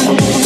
Thank you.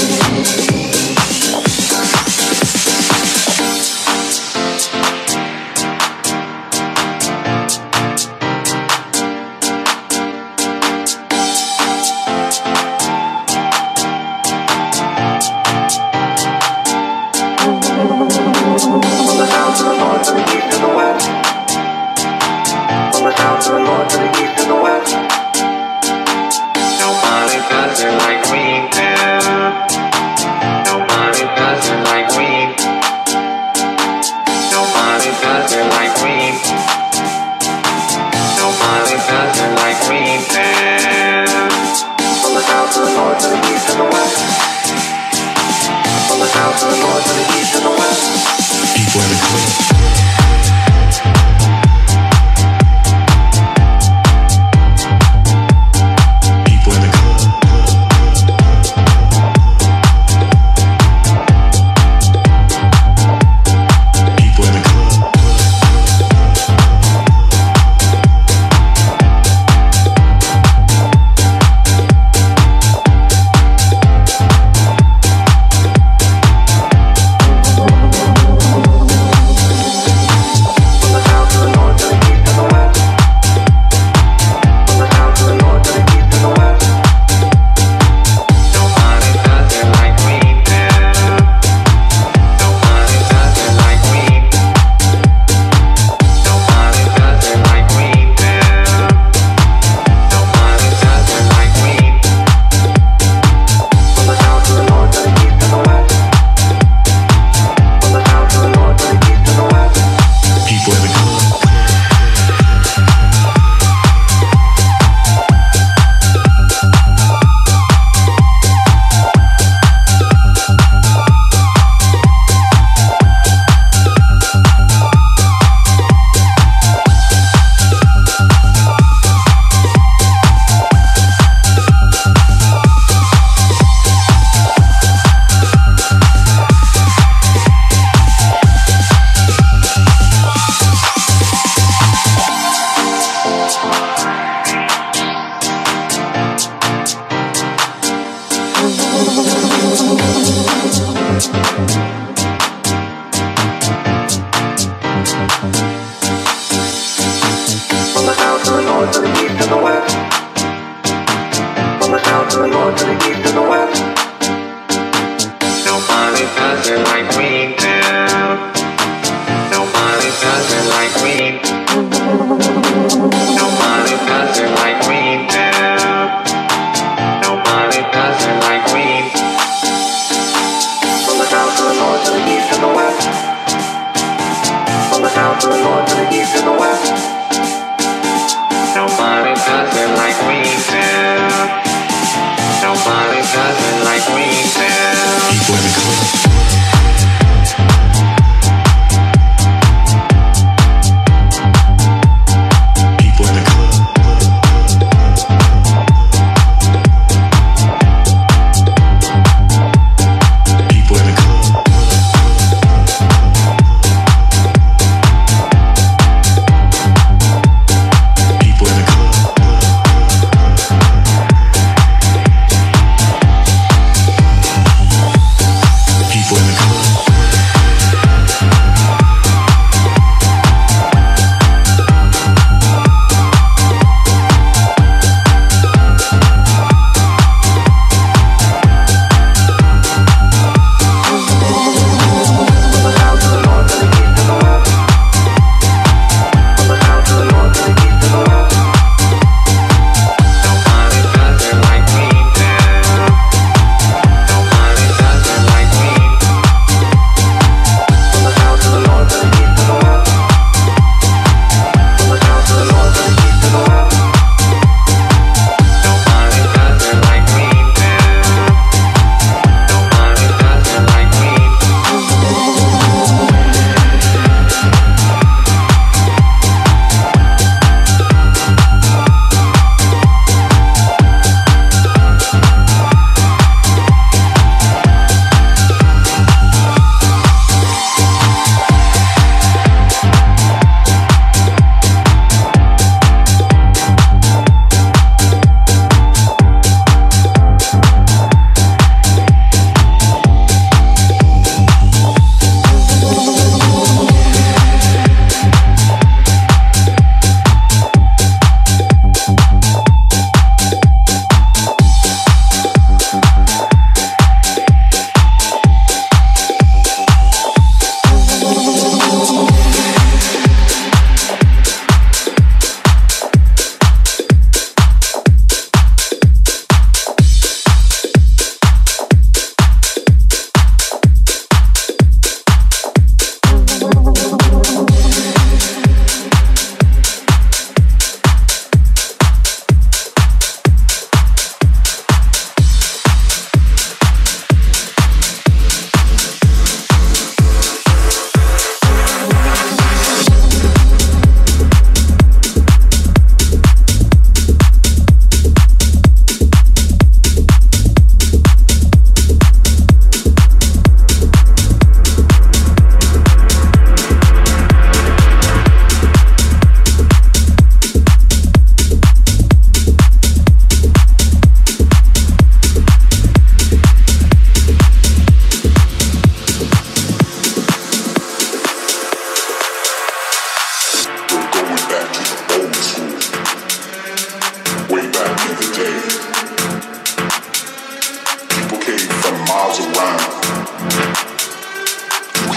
You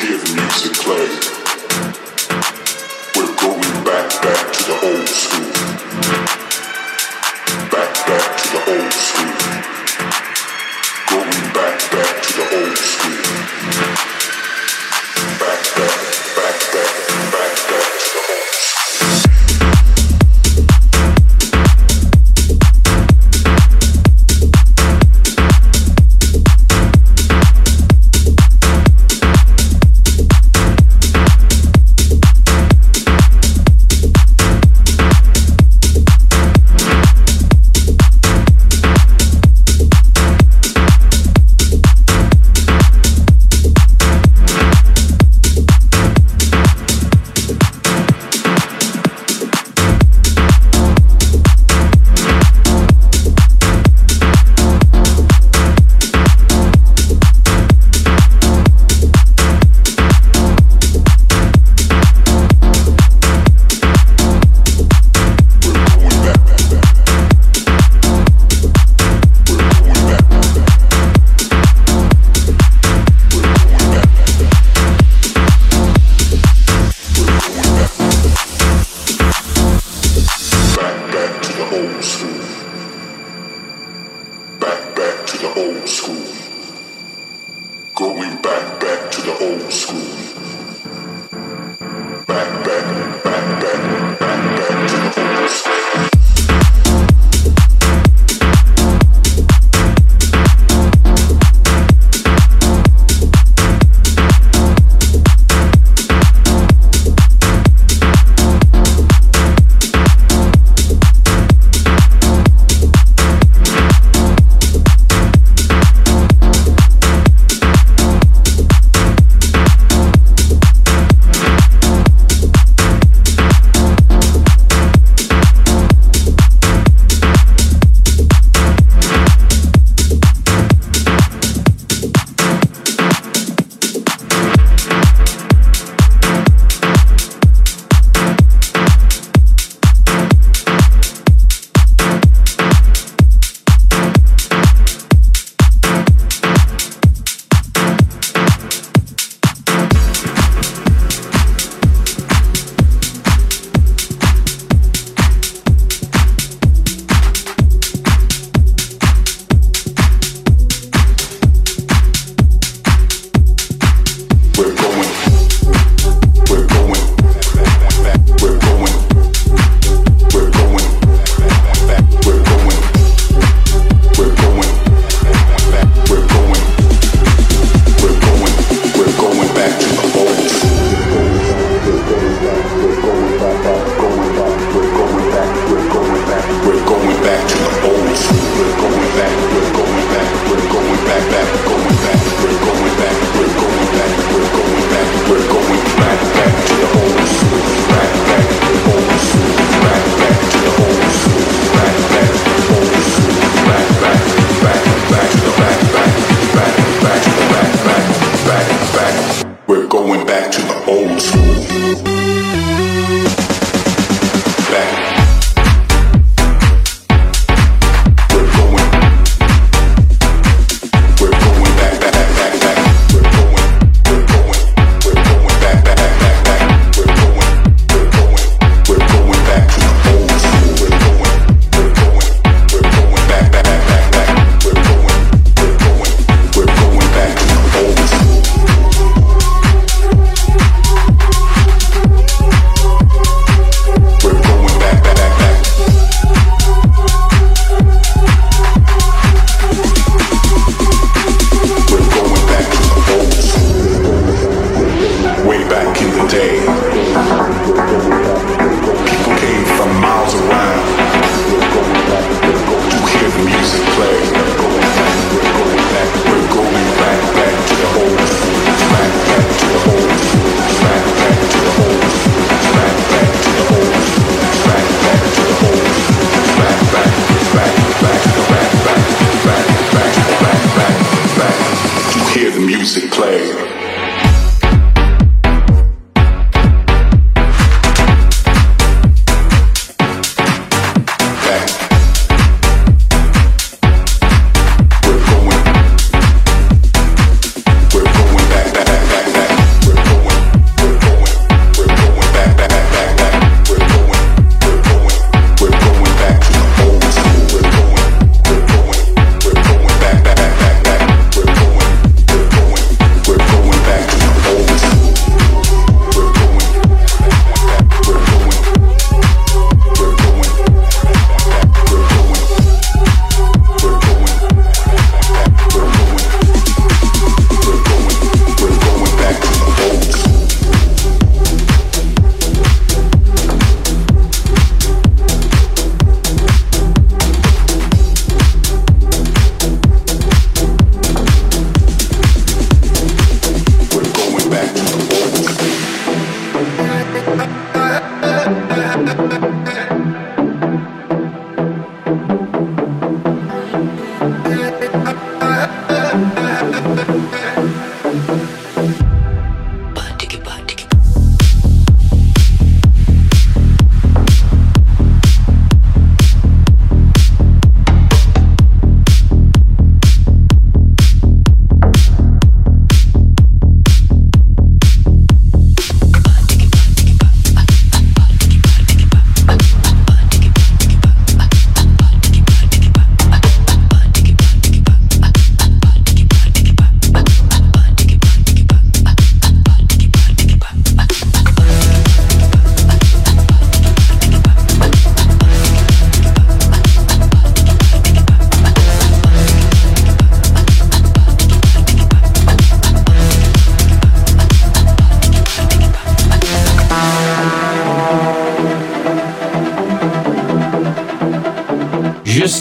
hear the music play. We're going back, back to the old school. Back, back to the old school.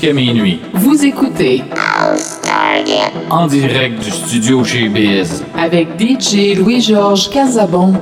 Jusqu'à minuit. Vous écoutez En direct du studio chez Biz. avec DJ Louis-Georges Casabon.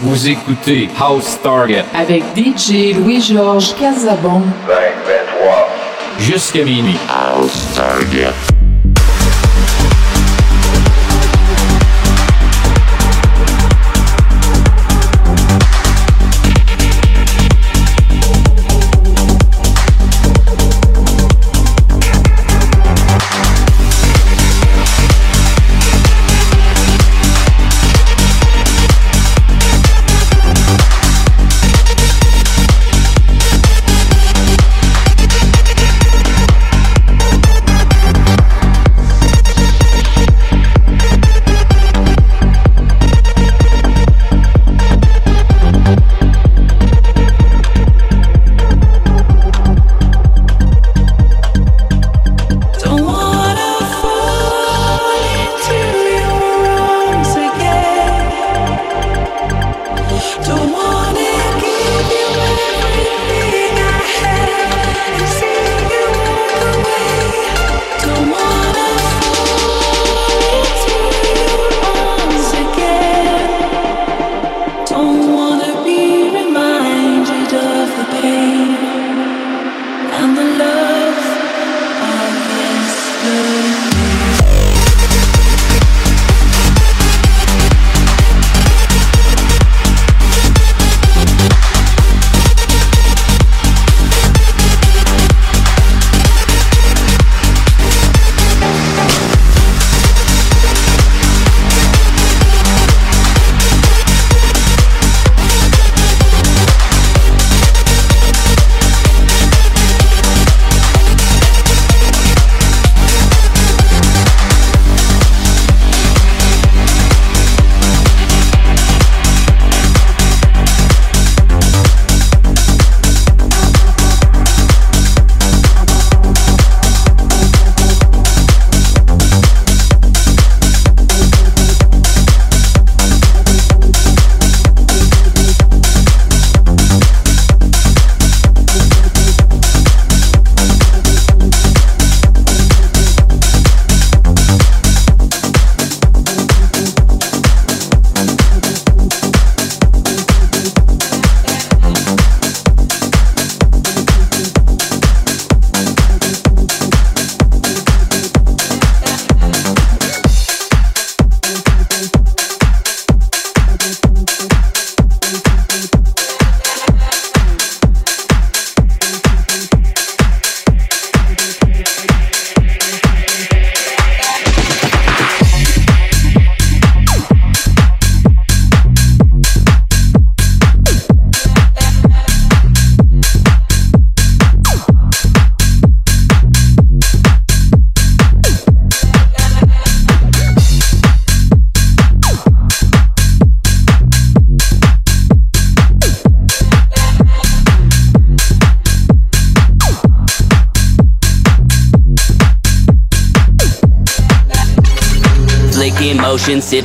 Vous écoutez House Target avec DJ Louis-Georges Casabon. 20, 23. Jusqu'à minuit. House Target.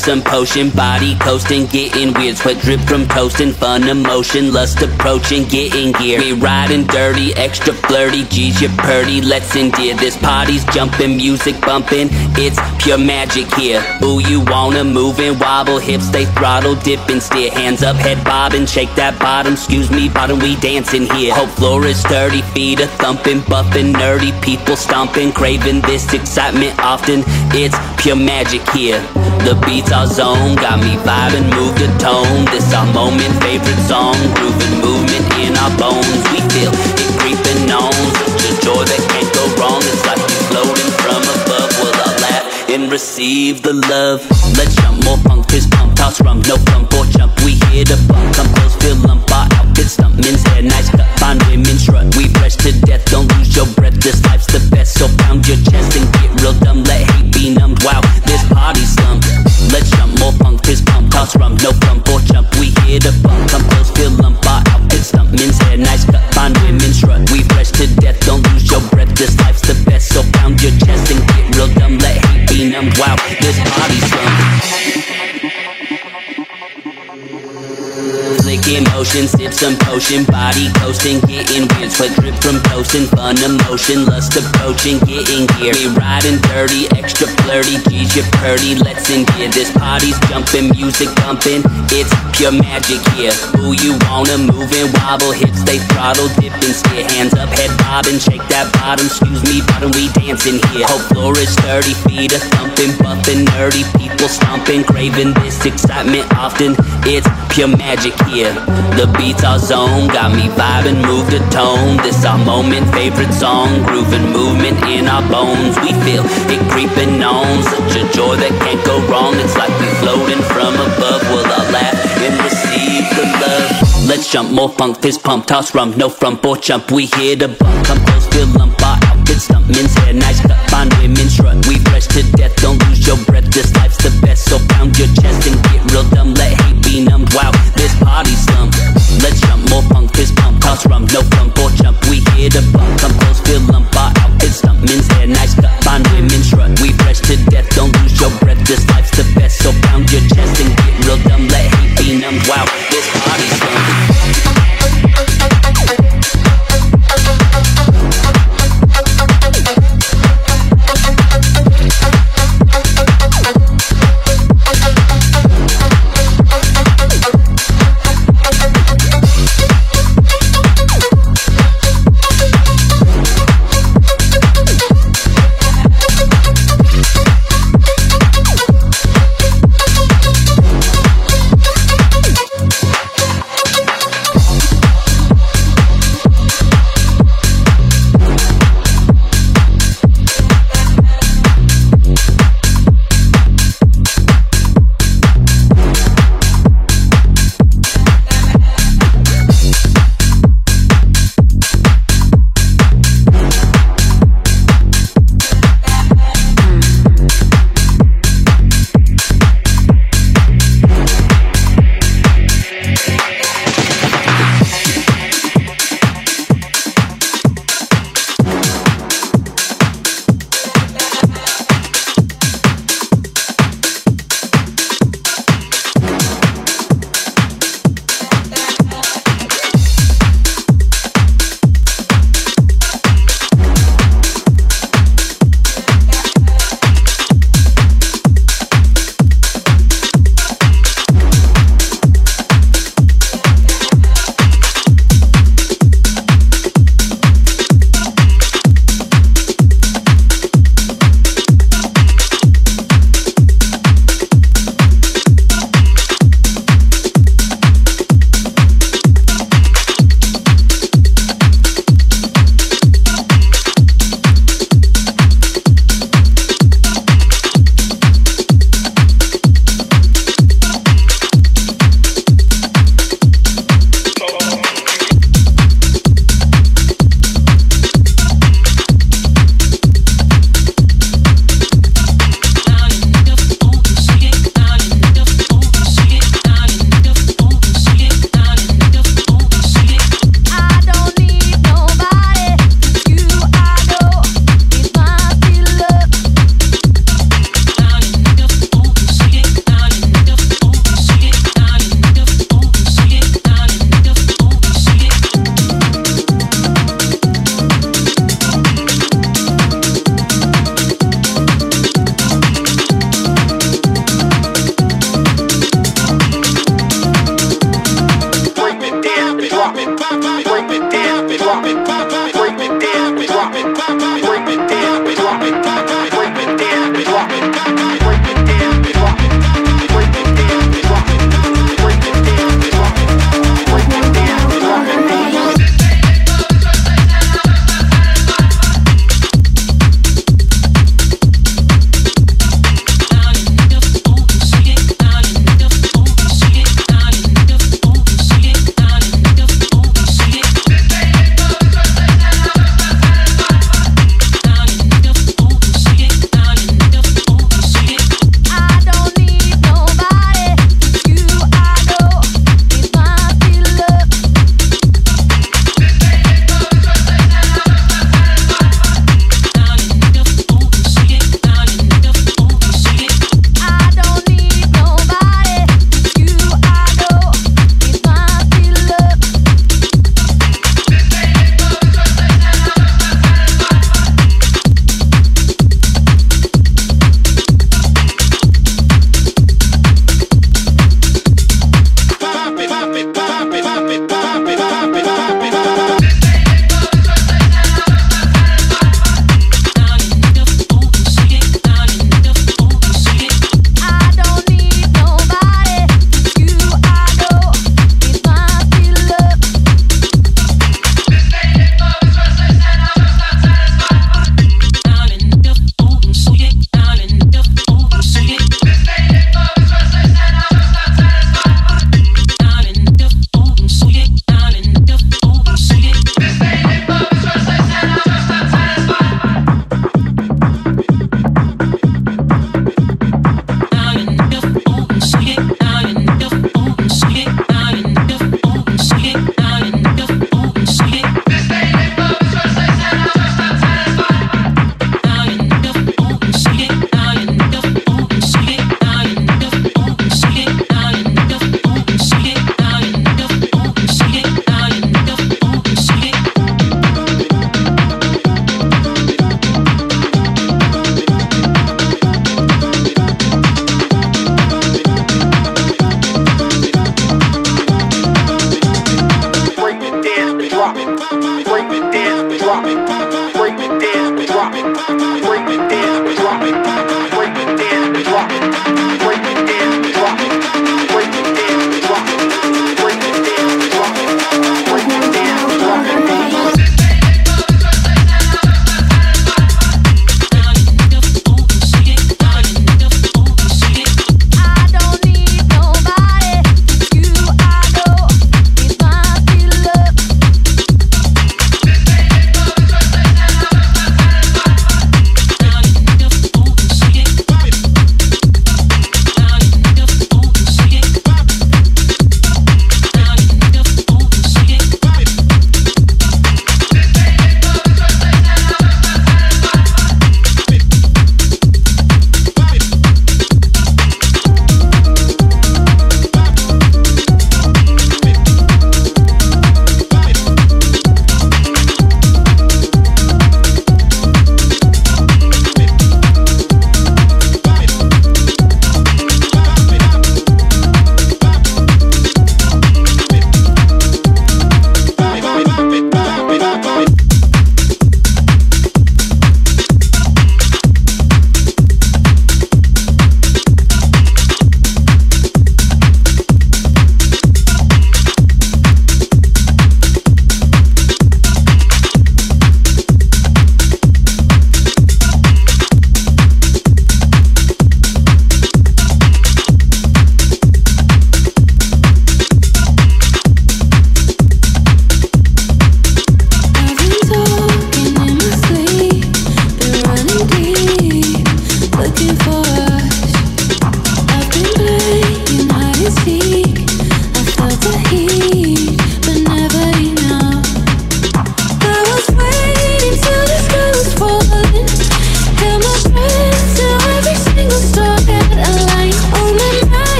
Some potion, body coasting, getting weird, sweat drip from toasting, fun emotion, lust approaching, getting gear. We riding dirty, extra flirty, G's you purdy, let's endear. This party's jumping, music bumping, it's pure magic here. Ooh, you wanna move and wobble, hips they throttle, dip and steer, hands up, head bobbing, shake that bottom, excuse me, bottom, we dancing here. Hope floor is sturdy, feet are thumping, buffing, nerdy, people stomping, craving this excitement often, it's pure magic here. The beats are zone, got me vibing, move the tone. This our moment, favorite song, grooving movement in our bones. We feel it creeping on, such a joy that can't go wrong. It's like we floating from above. Will I laugh and receive the love? Let's jump more funk, fist pump, toss rum, no flump or jump. We here to bump, come close, Motion, sip some potion, body coasting, getting weird, sweat drip from toasting, fun emotion, lust approaching, getting gear. We riding dirty, extra flirty, G's you purdy, let's in gear. This party's jumping, music bumping, it's pure magic here. Who you wanna move and wobble, hips they throttle, dip and steer, hands up, head bobbing, shake that bottom, excuse me, bottom, we dancing here. Hope floor is 30 feet, a thumping, bumping, nerdy, people stomping, craving this excitement often, it's pure magic here. The beats are zone, got me vibing, move the tone. This our moment, favorite song, grooving movement in our bones. We feel it creeping on, such a joy that can't go wrong. It's like we floating from above. Will I laugh Let's jump more funk, fist pump, toss rum, no front or jump. We here to bump, come close, feel lump. Our outfit stump, men's hair, nice cut, fine women strut. We fresh to death, don't lose your breath. This life's the best, so pound your chest and get real dumb. Let hate be numbed. Wow, this party slump. Let's jump more funk, fist pump, toss rum, no front or jump. We here to bump, come close, feel lump. Our outfit stump, men's hair, nice cut, fine women strut. We fresh to death, don't lose your breath. This life's the best, so pound your chest and get real dumb. Let hate be numbed. Wow,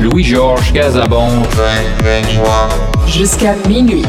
Louis-Georges Gazabon Jusqu'à minuit.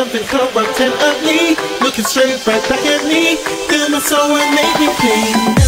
something corrupting of me. Looking straight right back at me. Feel my soul and make me clean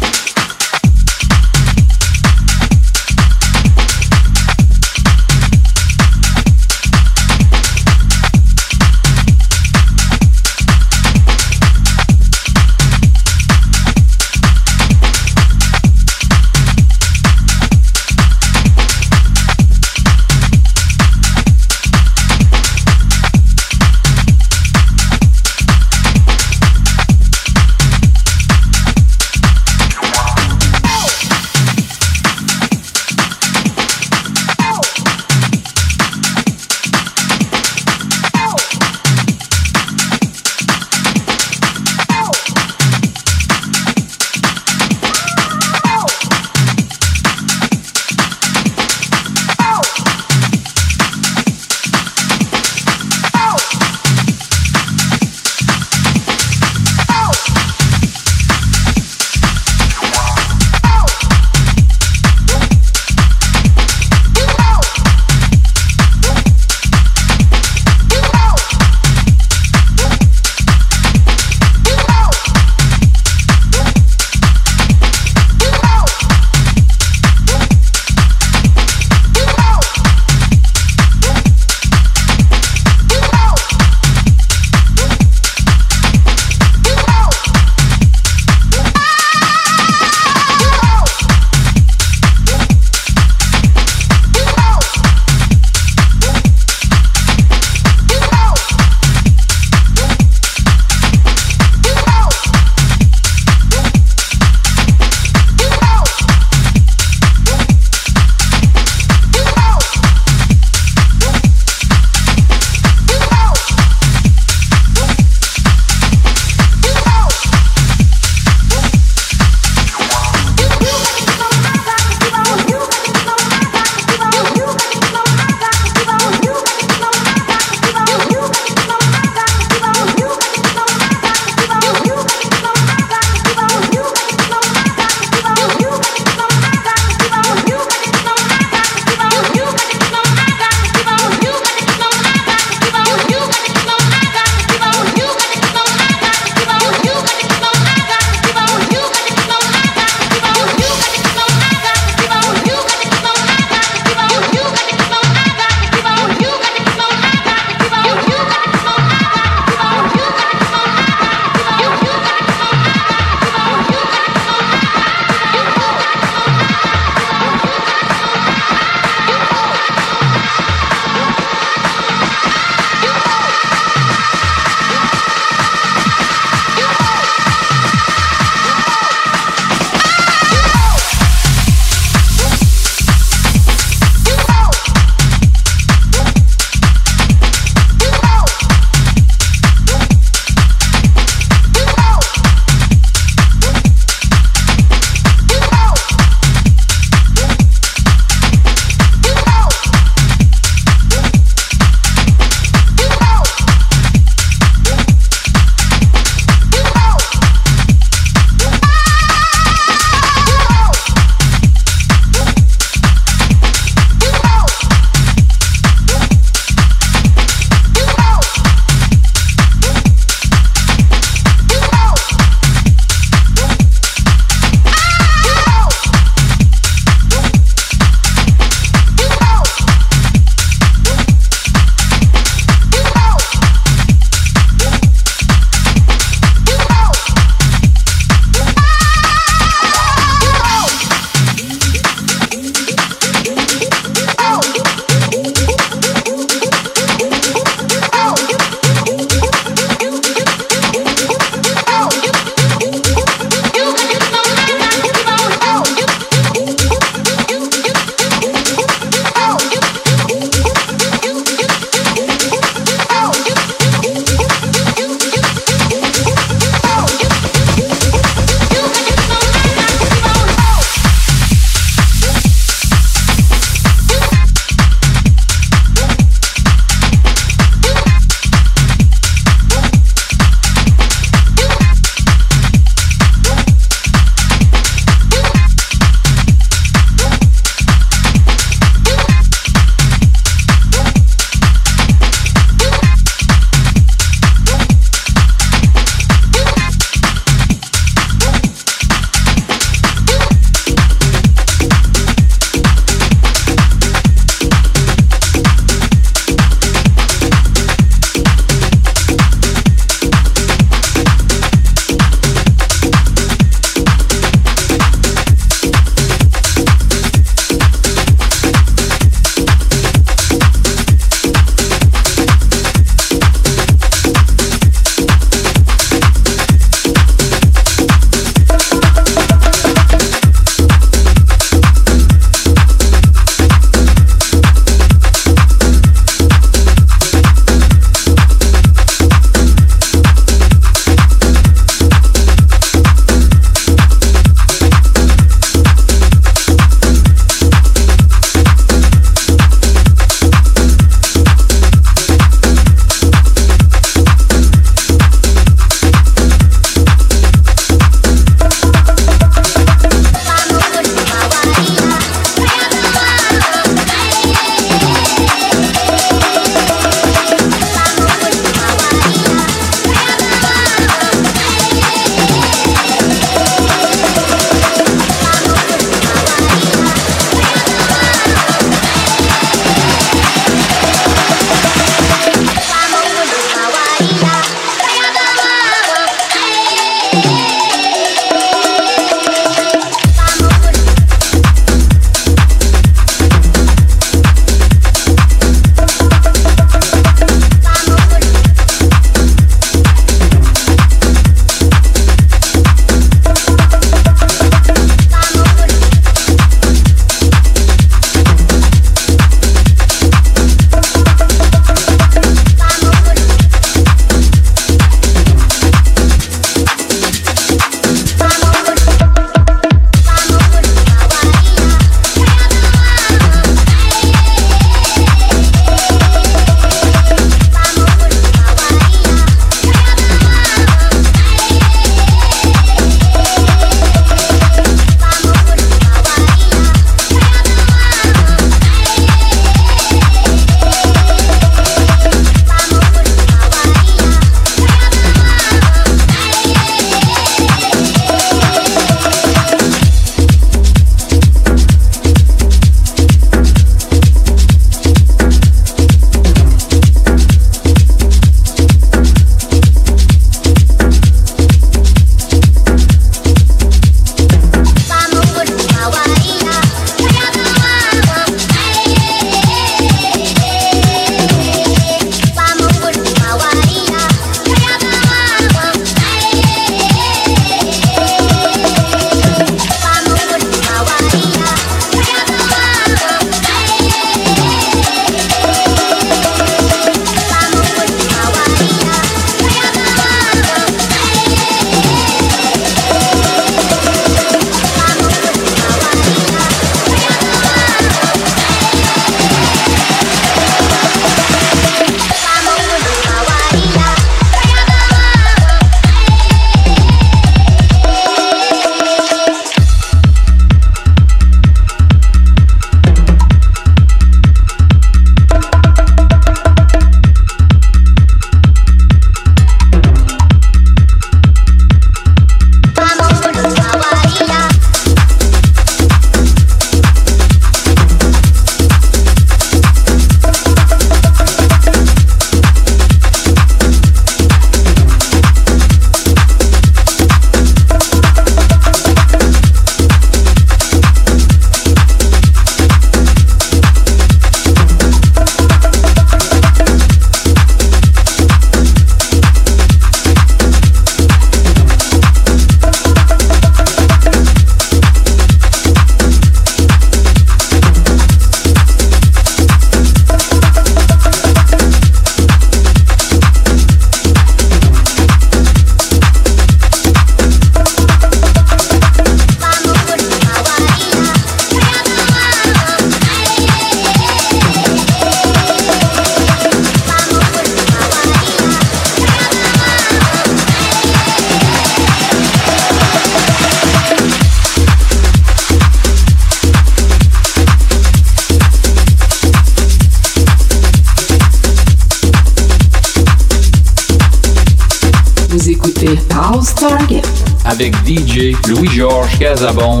avec DJ Louis-Georges Casabon.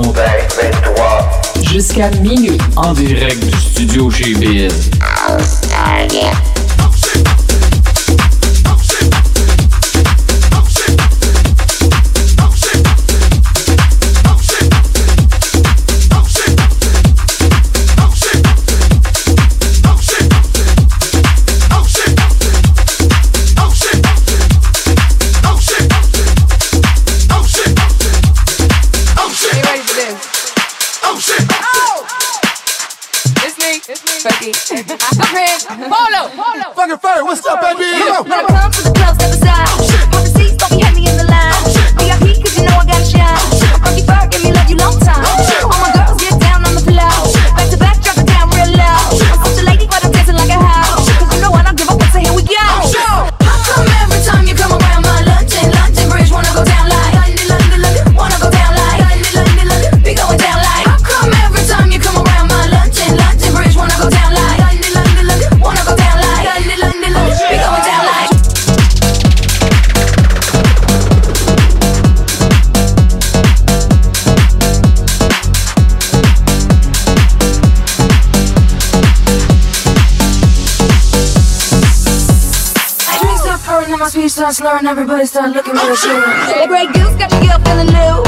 Jusqu'à minuit. En direct du studio chez Biz. start slurring, everybody start looking real shit. Celebrate goose, got your girl feeling new.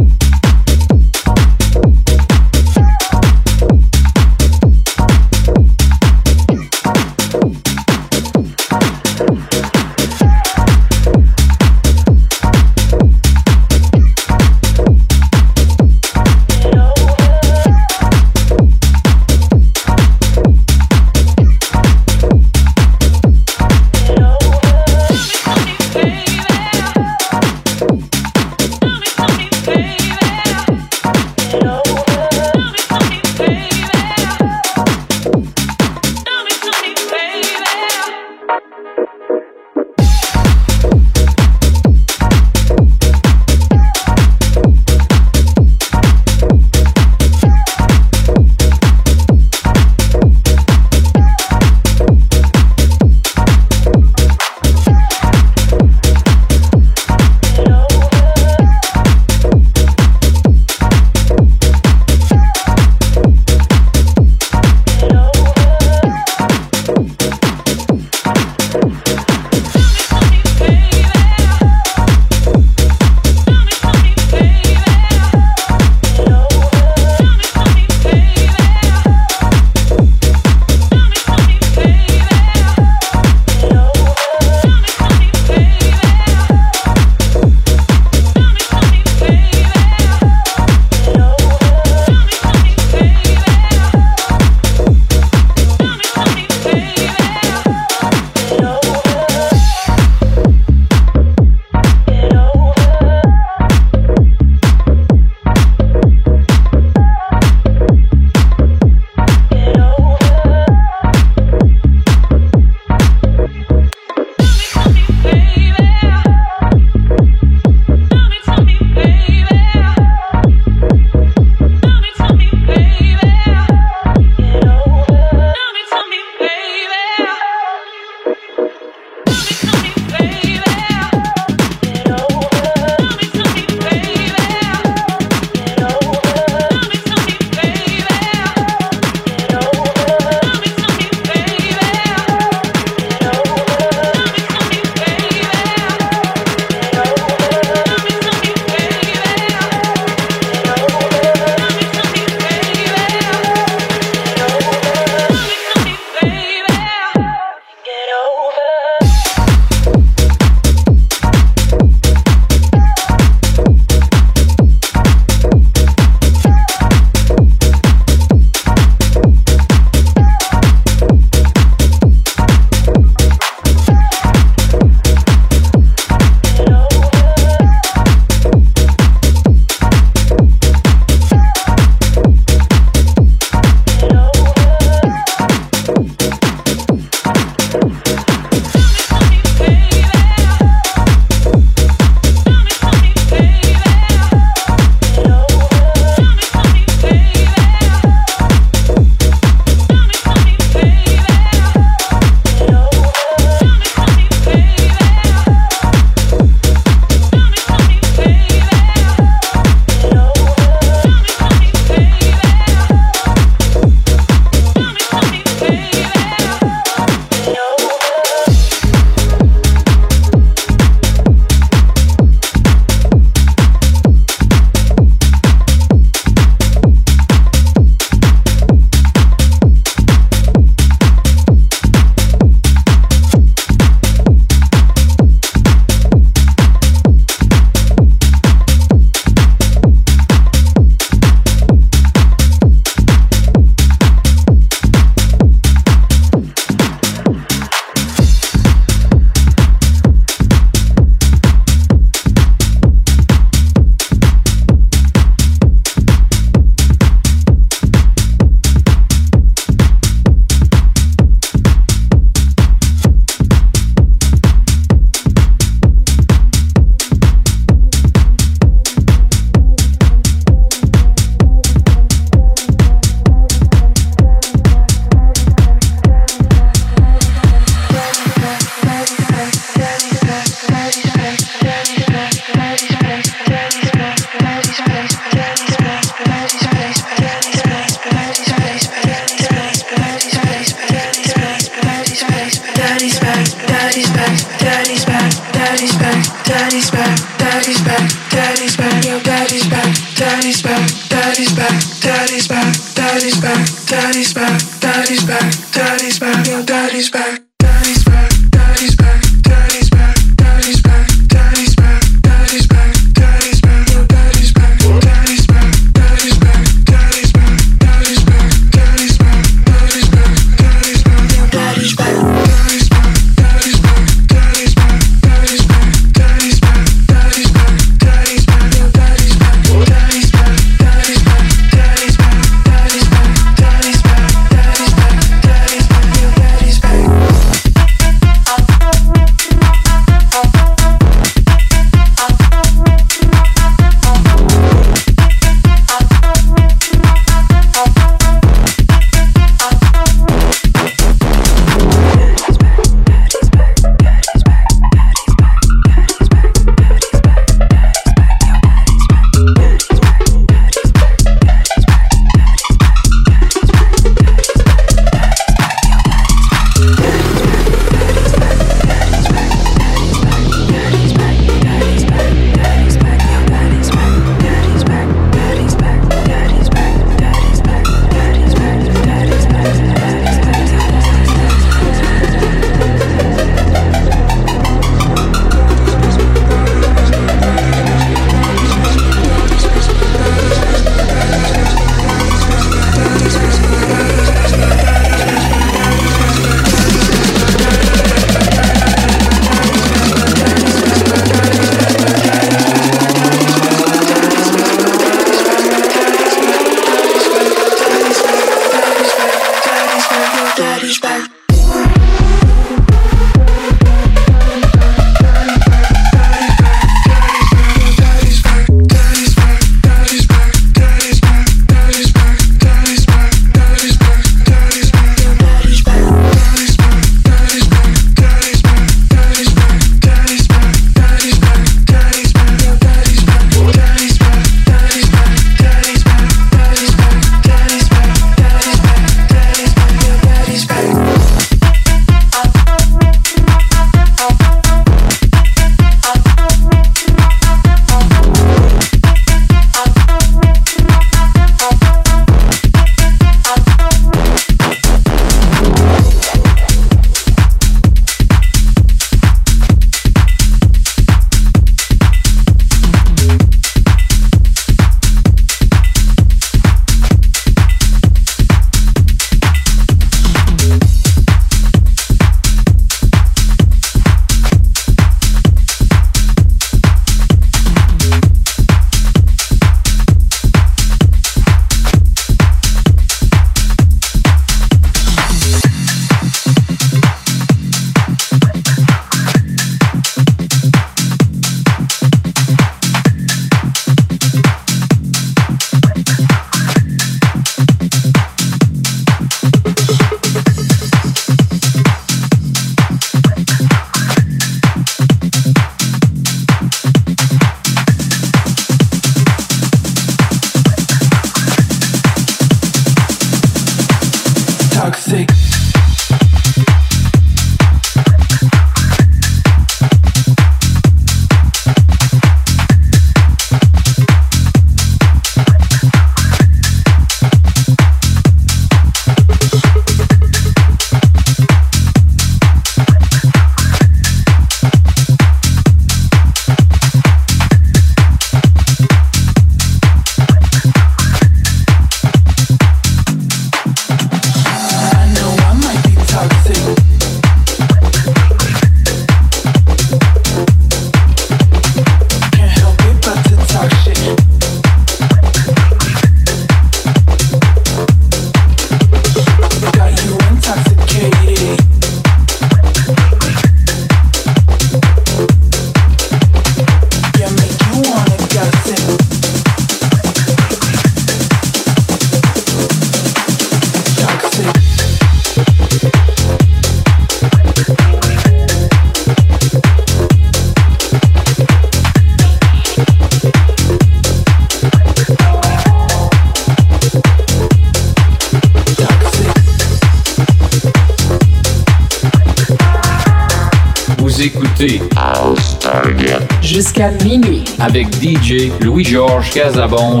Avec DJ Louis-Georges Casabon.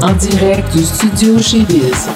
En direct du studio chez Biz.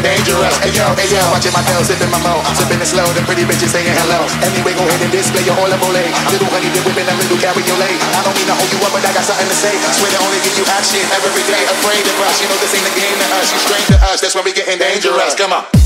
Getting dangerous. Hey yo, hey yo, watching my tail, sipping my mo, sipping it slow. The pretty bitches saying hello. Anyway, go ahead and display your olive ole. Little honey dip whipping a little cabriolet. I don't mean to hold you up, but I got something to say. Swear to only give you shit every day. Afraid of us, you know this ain't a game to us. You strange to us, that's when we getting dangerous. Come on.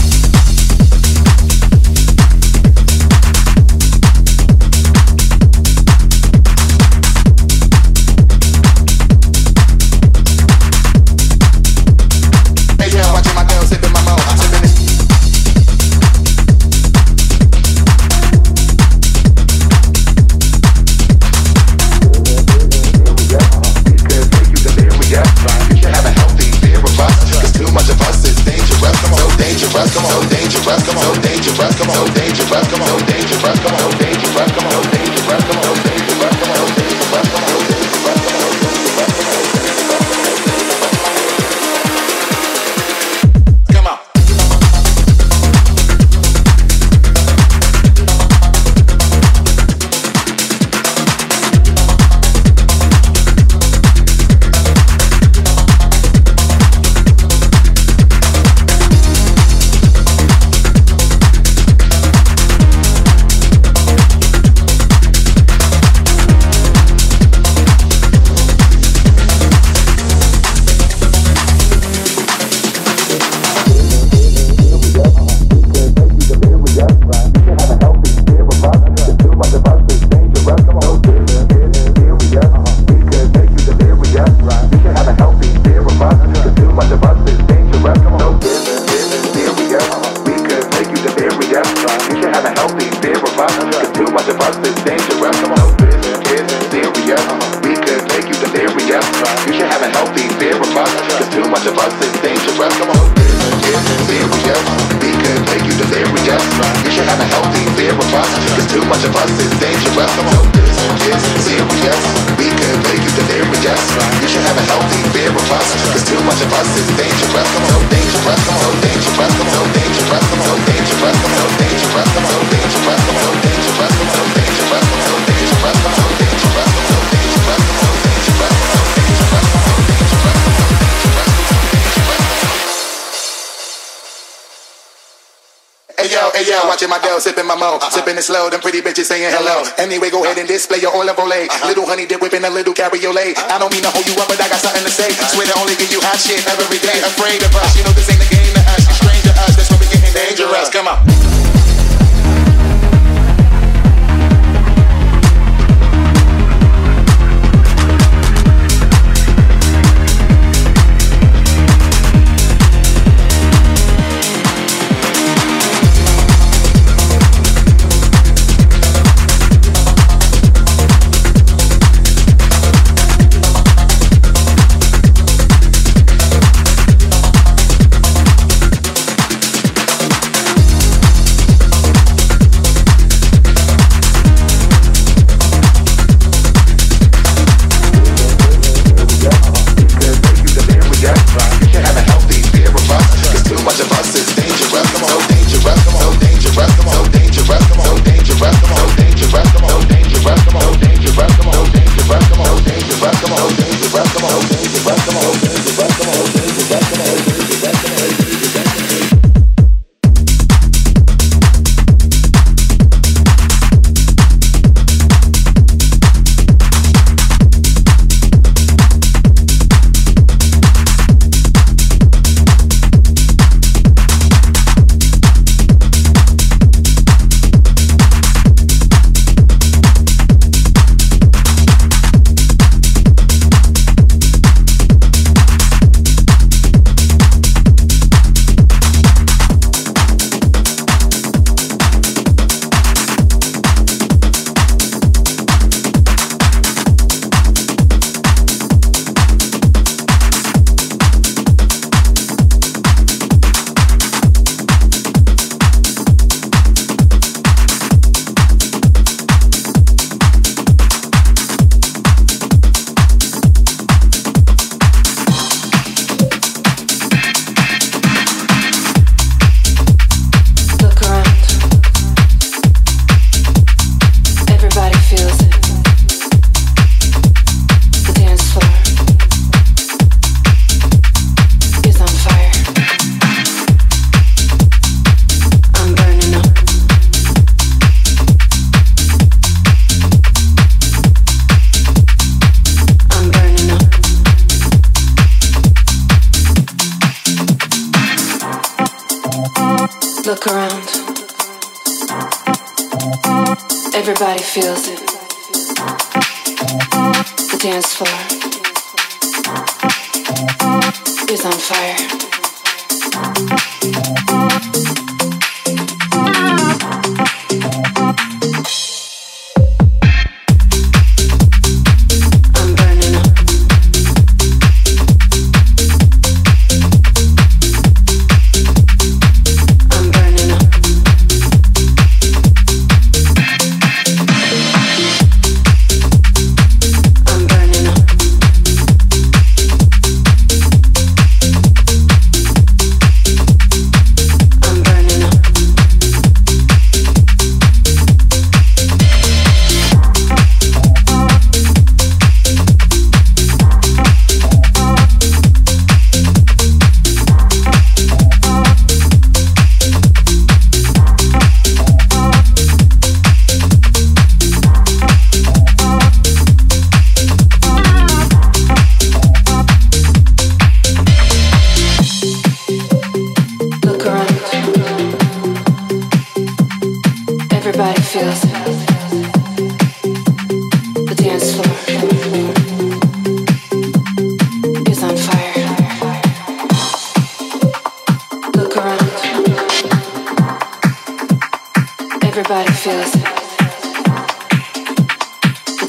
Bitches saying hello. Anyway, go ahead and display your oil olive ole. Little honey dip whipping a little cabriolet. Uh-huh. I don't mean to hold you up, but I got something to say. Uh-huh. Swear to only give you hot shit every day. Afraid of us, you know this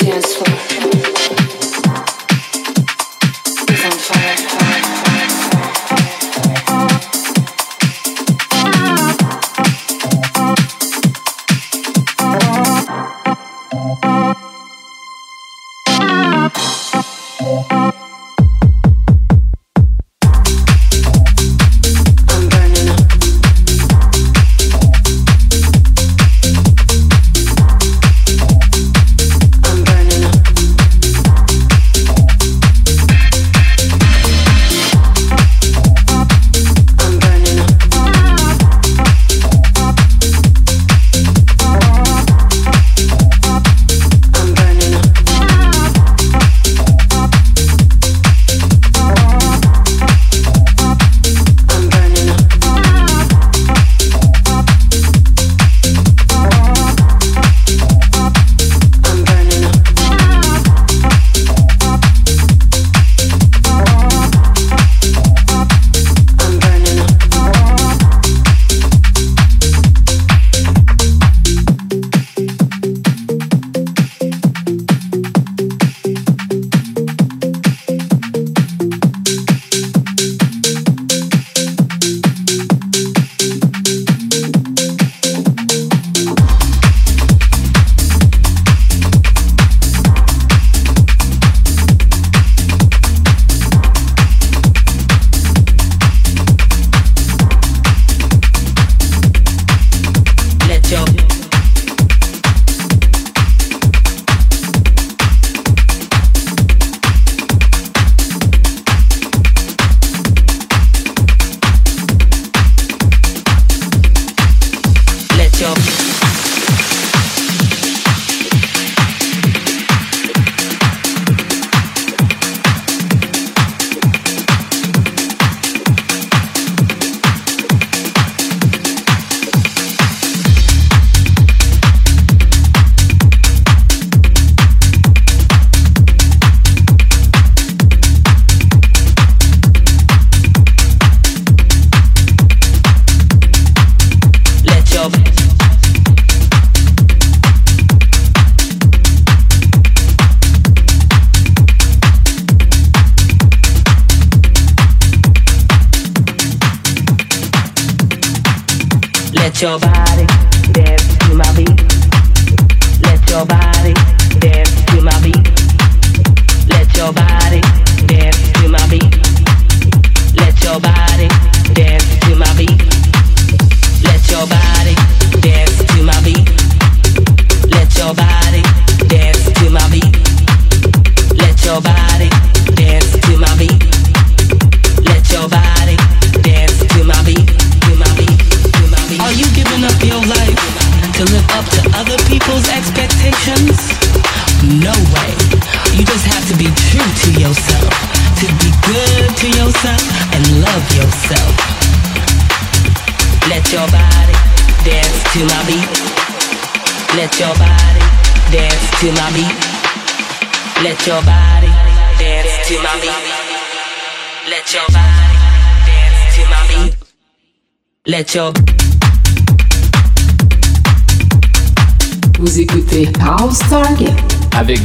dance floor is on fire.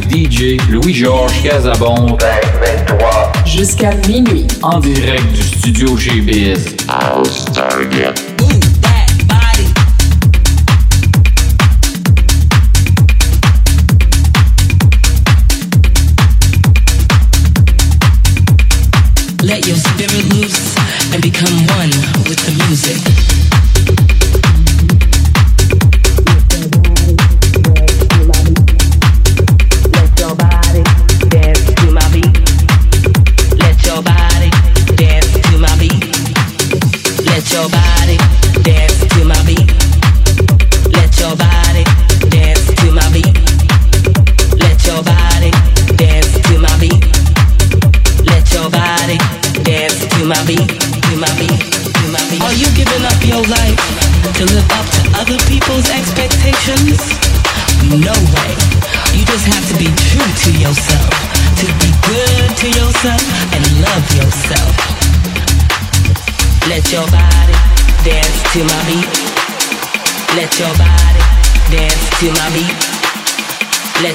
DJ Louis-Georges Casabon. 23. Jusqu'à minuit. En direct du studio chez Biz. House Target.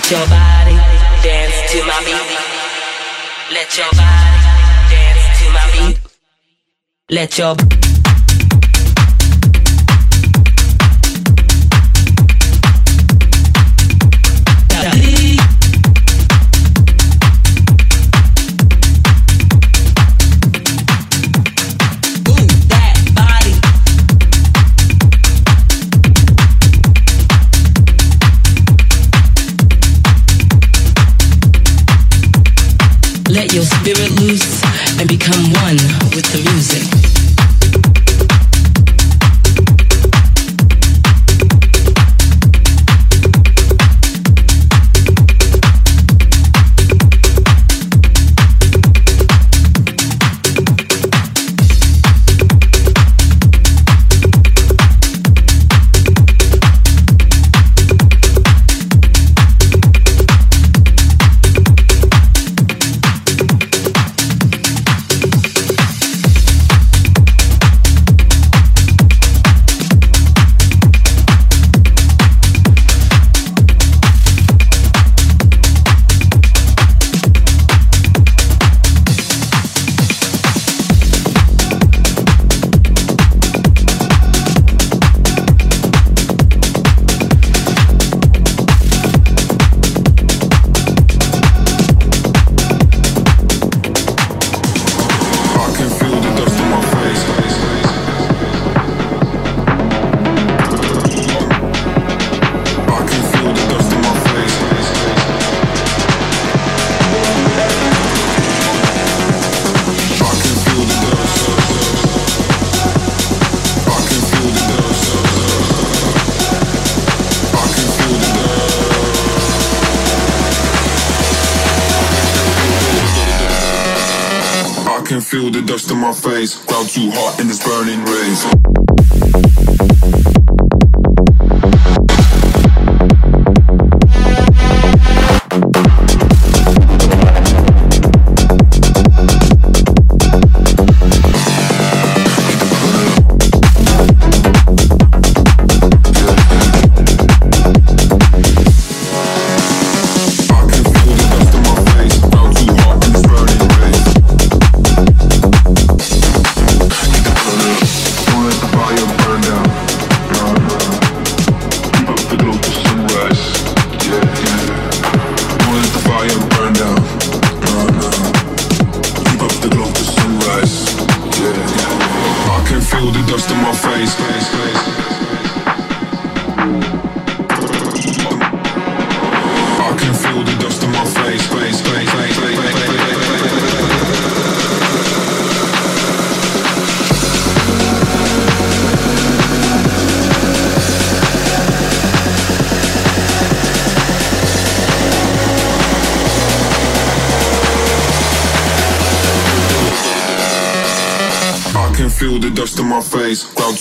Let your body dance to my beat. Let your body dance to my beat. Let your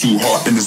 too hot in this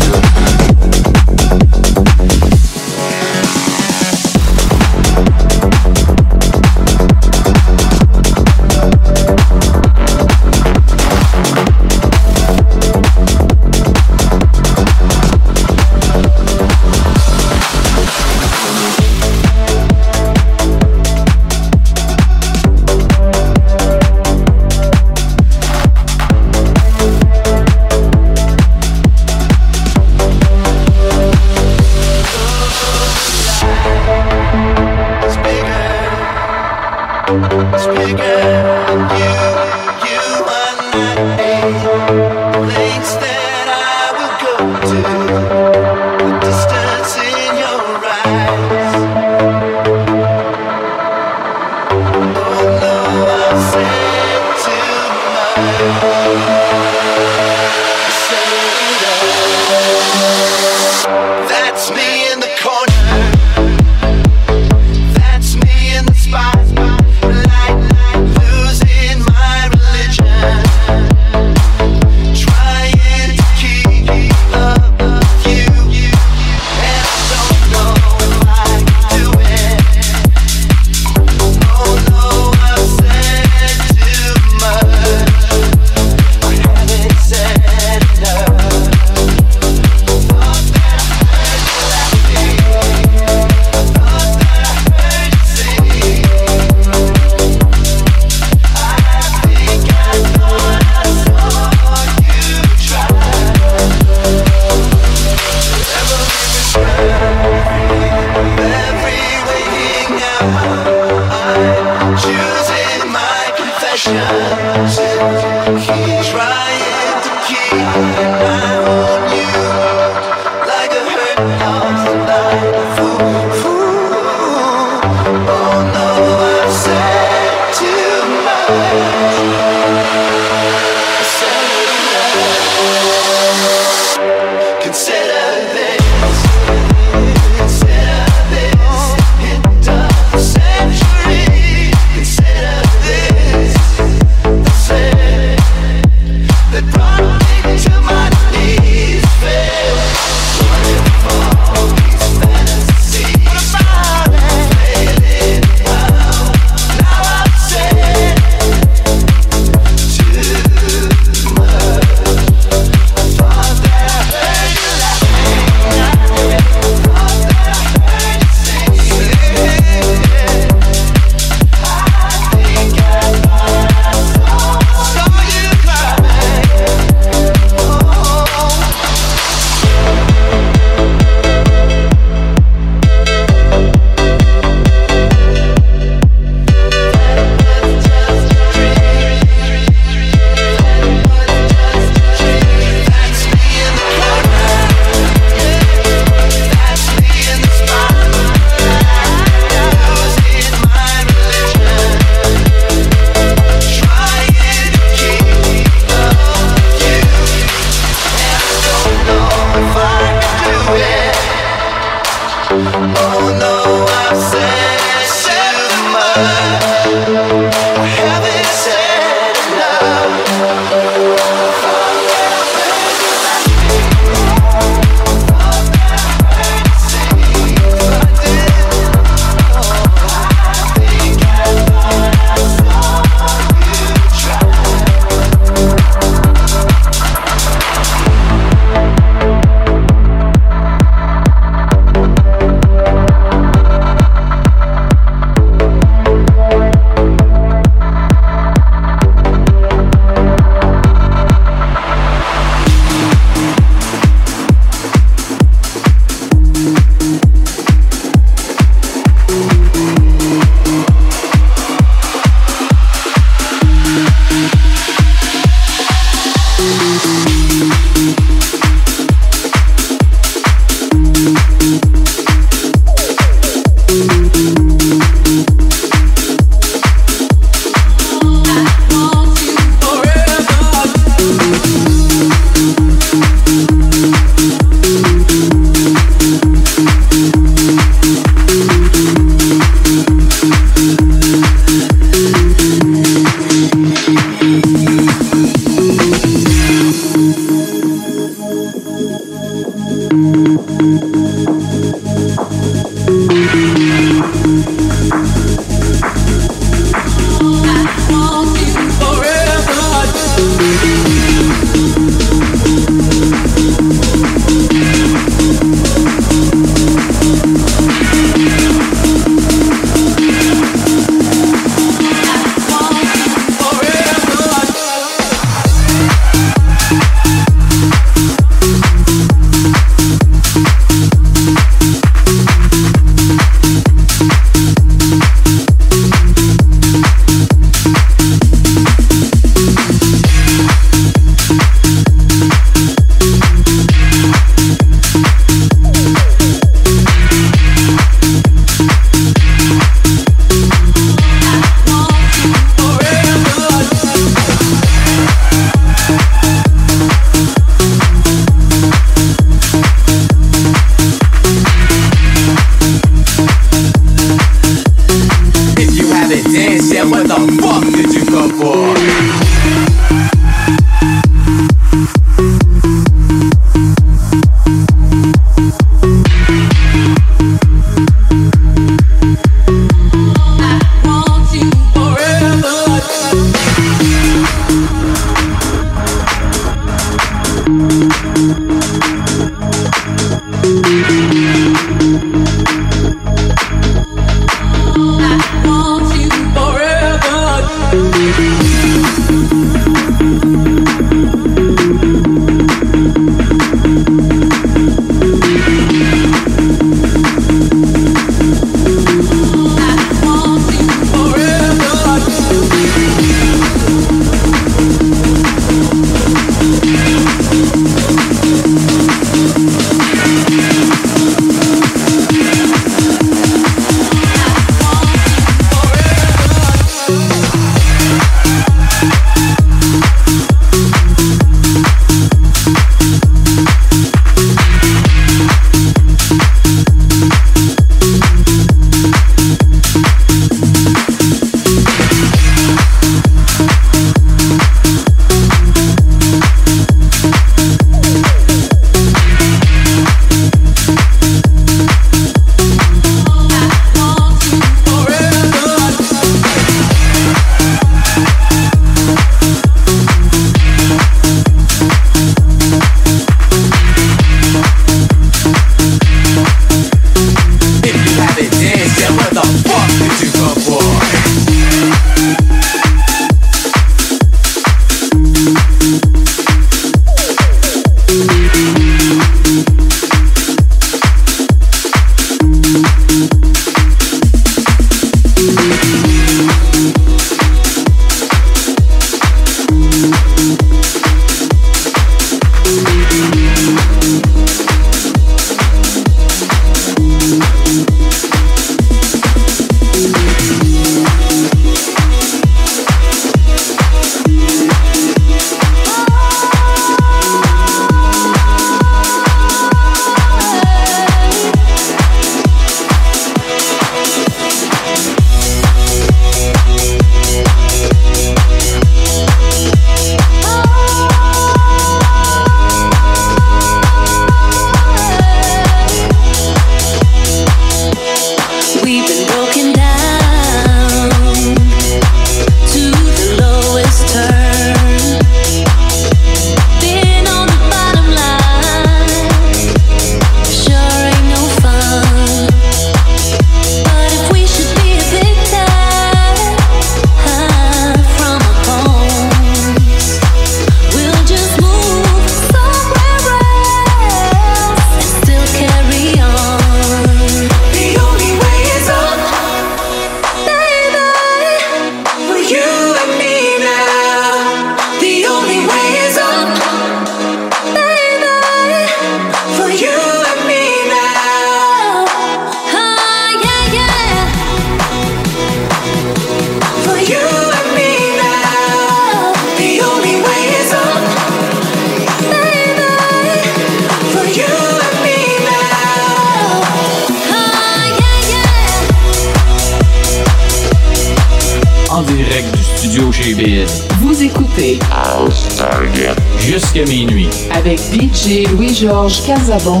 Jusqu'à minuit. Avec DJ Louis-Georges Casabon.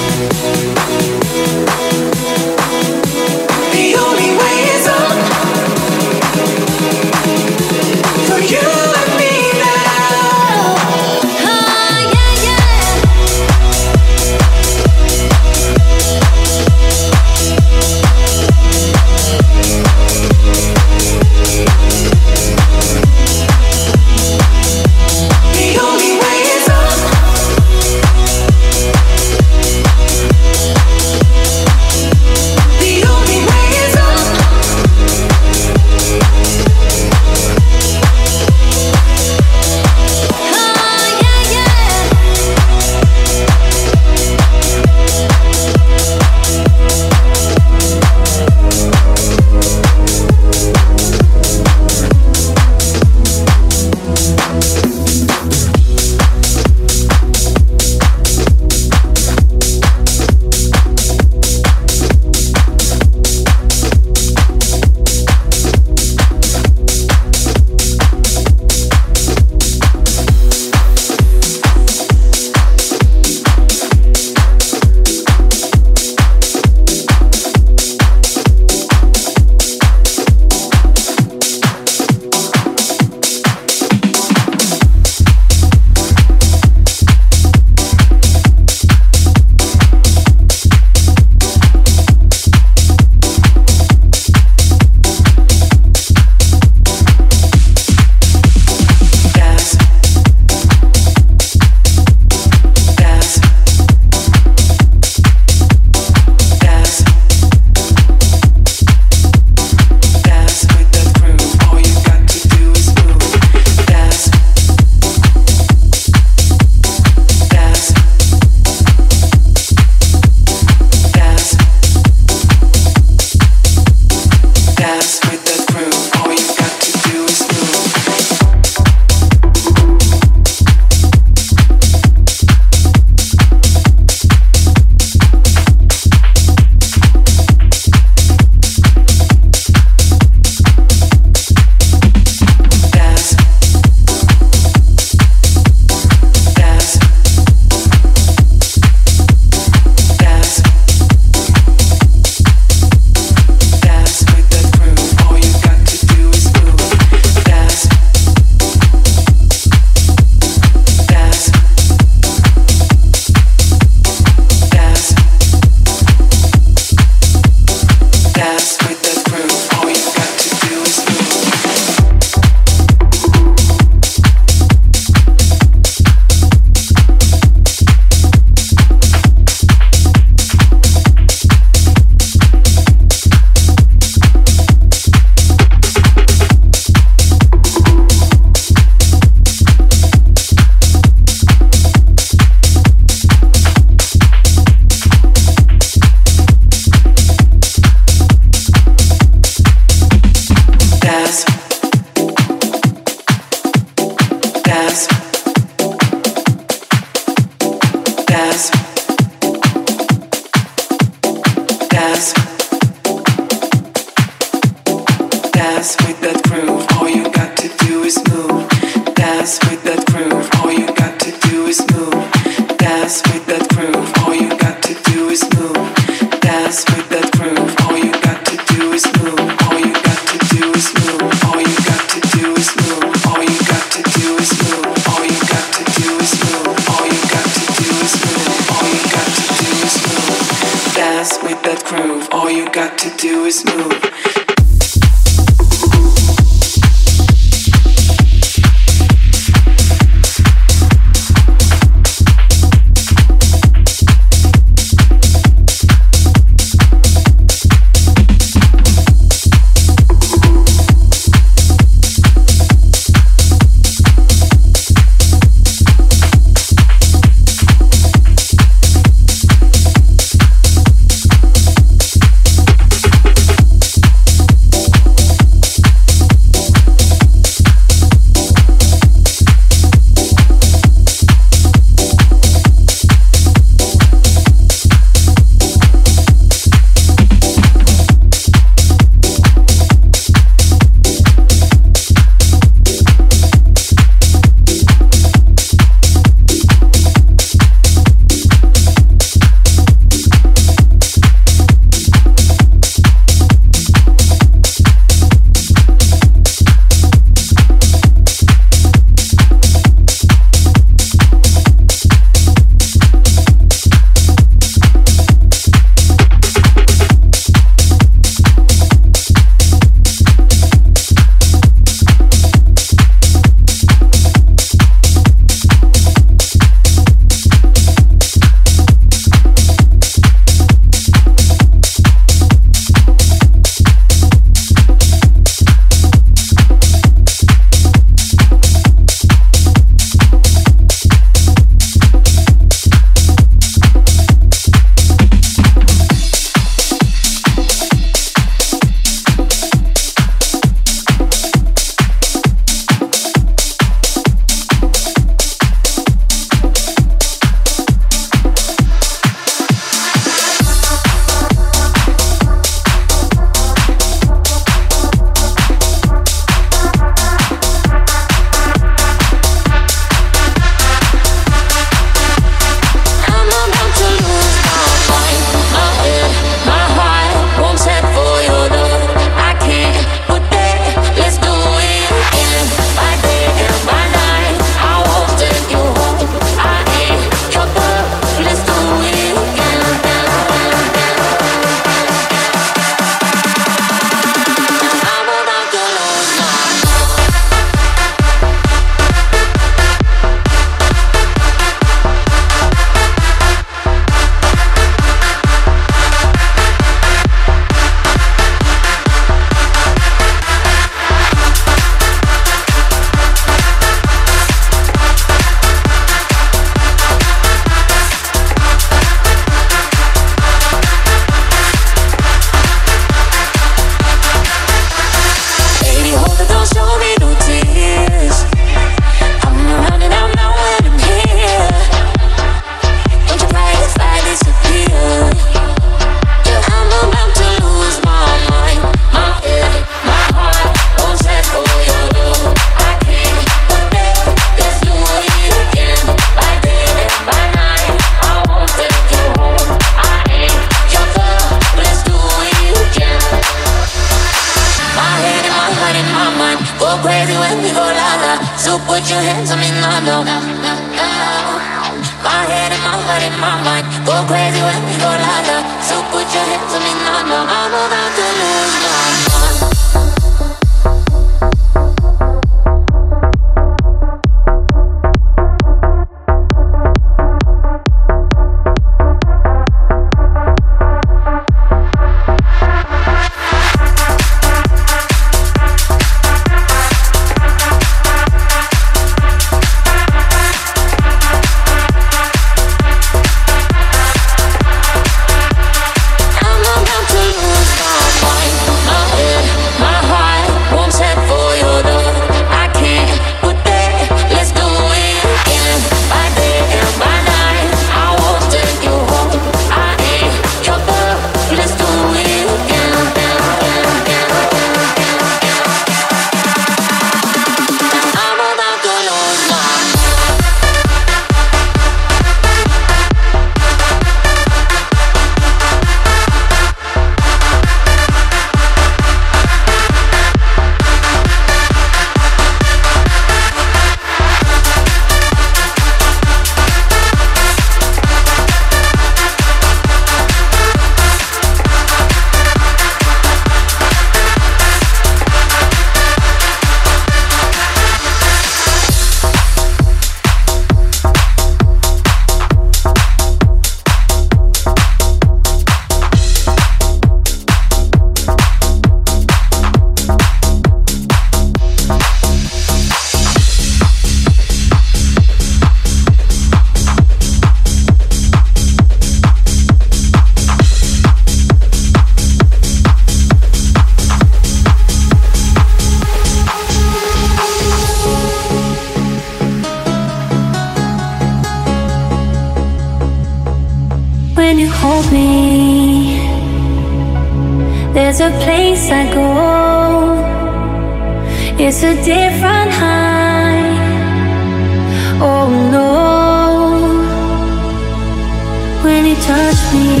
Me,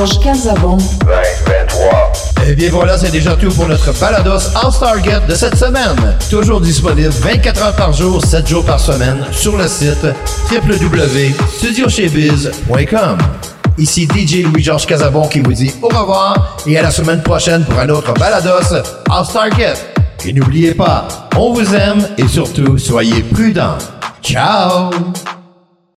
Louis-Georges Casabon. 2023. Et Eh bien voilà, c'est déjà tout pour notre Balados House Target de cette semaine. Toujours disponible 24 heures par jour, 7 jours par semaine sur le site www.studiochebiz.com. Ici DJ Louis-Georges Casabon qui vous dit au revoir et à la semaine prochaine pour un autre Balados House Target. Et n'oubliez pas, on vous aime et surtout, soyez prudents. Ciao!